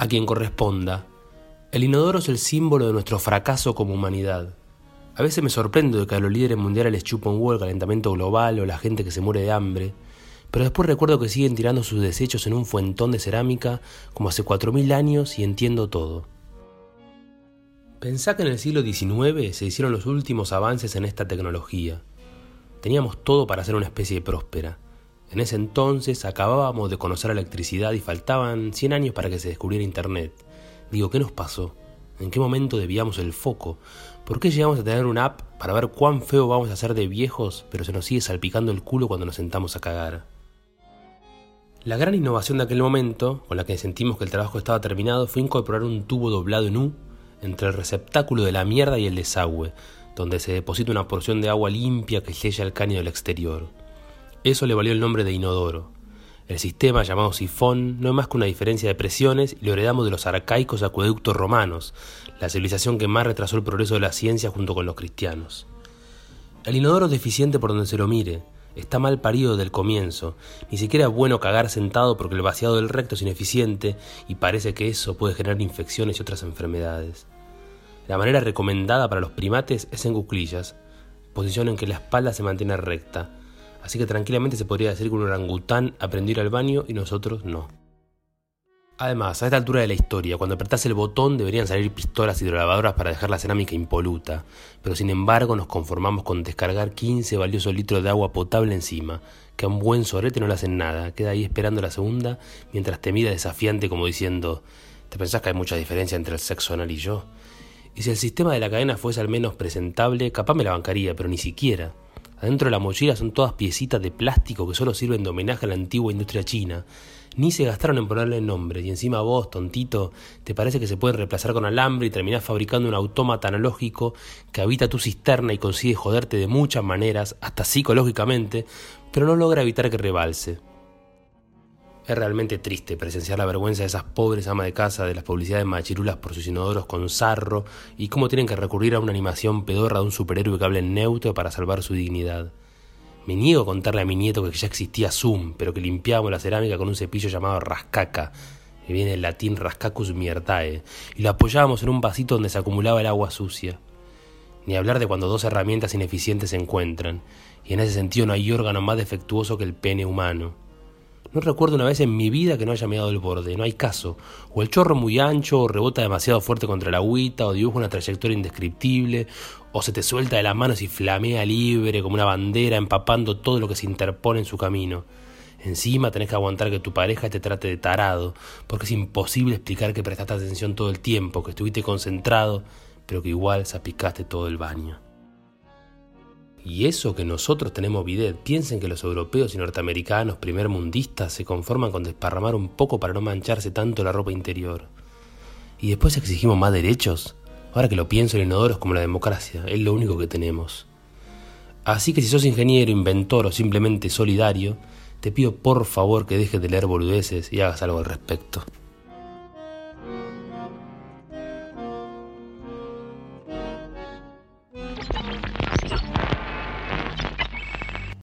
a quien corresponda, el inodoro es el símbolo de nuestro fracaso como humanidad. A veces me sorprendo de que a los líderes mundiales les chupa un huevo el calentamiento global o la gente que se muere de hambre, pero después recuerdo que siguen tirando sus desechos en un fuentón de cerámica como hace 4.000 años y entiendo todo. Pensá que en el siglo XIX se hicieron los últimos avances en esta tecnología. Teníamos todo para ser una especie próspera. En ese entonces acabábamos de conocer la electricidad y faltaban 100 años para que se descubriera Internet. Digo, ¿qué nos pasó? ¿En qué momento debíamos el foco? ¿Por qué llegamos a tener una app para ver cuán feo vamos a ser de viejos, pero se nos sigue salpicando el culo cuando nos sentamos a cagar? La gran innovación de aquel momento, con la que sentimos que el trabajo estaba terminado, fue incorporar un tubo doblado en U entre el receptáculo de la mierda y el desagüe, donde se deposita una porción de agua limpia que sella el caño del exterior. Eso le valió el nombre de inodoro. El sistema llamado sifón no es más que una diferencia de presiones y lo heredamos de los arcaicos acueductos romanos, la civilización que más retrasó el progreso de la ciencia junto con los cristianos. El inodoro es deficiente por donde se lo mire, está mal parido del comienzo, ni siquiera es bueno cagar sentado porque el vaciado del recto es ineficiente y parece que eso puede generar infecciones y otras enfermedades. La manera recomendada para los primates es en cuclillas, posición en que la espalda se mantiene recta, Así que tranquilamente se podría decir que un orangután aprendió al baño y nosotros no. Además, a esta altura de la historia, cuando apretase el botón deberían salir pistolas hidrolavadoras para dejar la cerámica impoluta, pero sin embargo nos conformamos con descargar 15 valiosos litros de agua potable encima, que a un buen sorete no le hacen nada, queda ahí esperando la segunda mientras te mira desafiante como diciendo, ¿te pensás que hay mucha diferencia entre el sexo anal y yo? Y si el sistema de la cadena fuese al menos presentable, capaz me la bancaría, pero ni siquiera. Adentro de la mochila son todas piecitas de plástico que solo sirven de homenaje a la antigua industria china. Ni se gastaron en ponerle nombre, y encima vos, tontito, te parece que se pueden reemplazar con alambre y terminás fabricando un autómata analógico que habita tu cisterna y consigue joderte de muchas maneras, hasta psicológicamente, pero no logra evitar que rebalse. Es realmente triste presenciar la vergüenza de esas pobres amas de casa de las publicidades machirulas por sus inodoros con sarro y cómo tienen que recurrir a una animación pedorra de un superhéroe que hable en neutro para salvar su dignidad. Me niego a contarle a mi nieto que ya existía Zoom, pero que limpiábamos la cerámica con un cepillo llamado rascaca, que viene del latín rascacus miertae, y lo apoyábamos en un vasito donde se acumulaba el agua sucia. Ni hablar de cuando dos herramientas ineficientes se encuentran, y en ese sentido no hay órgano más defectuoso que el pene humano. No recuerdo una vez en mi vida que no haya meado el borde, no hay caso. O el chorro muy ancho, o rebota demasiado fuerte contra la agüita, o dibuja una trayectoria indescriptible, o se te suelta de las manos y flamea libre como una bandera empapando todo lo que se interpone en su camino. Encima tenés que aguantar que tu pareja te trate de tarado, porque es imposible explicar que prestaste atención todo el tiempo, que estuviste concentrado, pero que igual salpicaste todo el baño. Y eso que nosotros tenemos bidet, piensen que los europeos y norteamericanos primermundistas se conforman con desparramar un poco para no mancharse tanto la ropa interior. Y después exigimos más derechos. Ahora que lo pienso, el inodoro es como la democracia, es lo único que tenemos. Así que si sos ingeniero, inventor o simplemente solidario, te pido por favor que dejes de leer boludeces y hagas algo al respecto.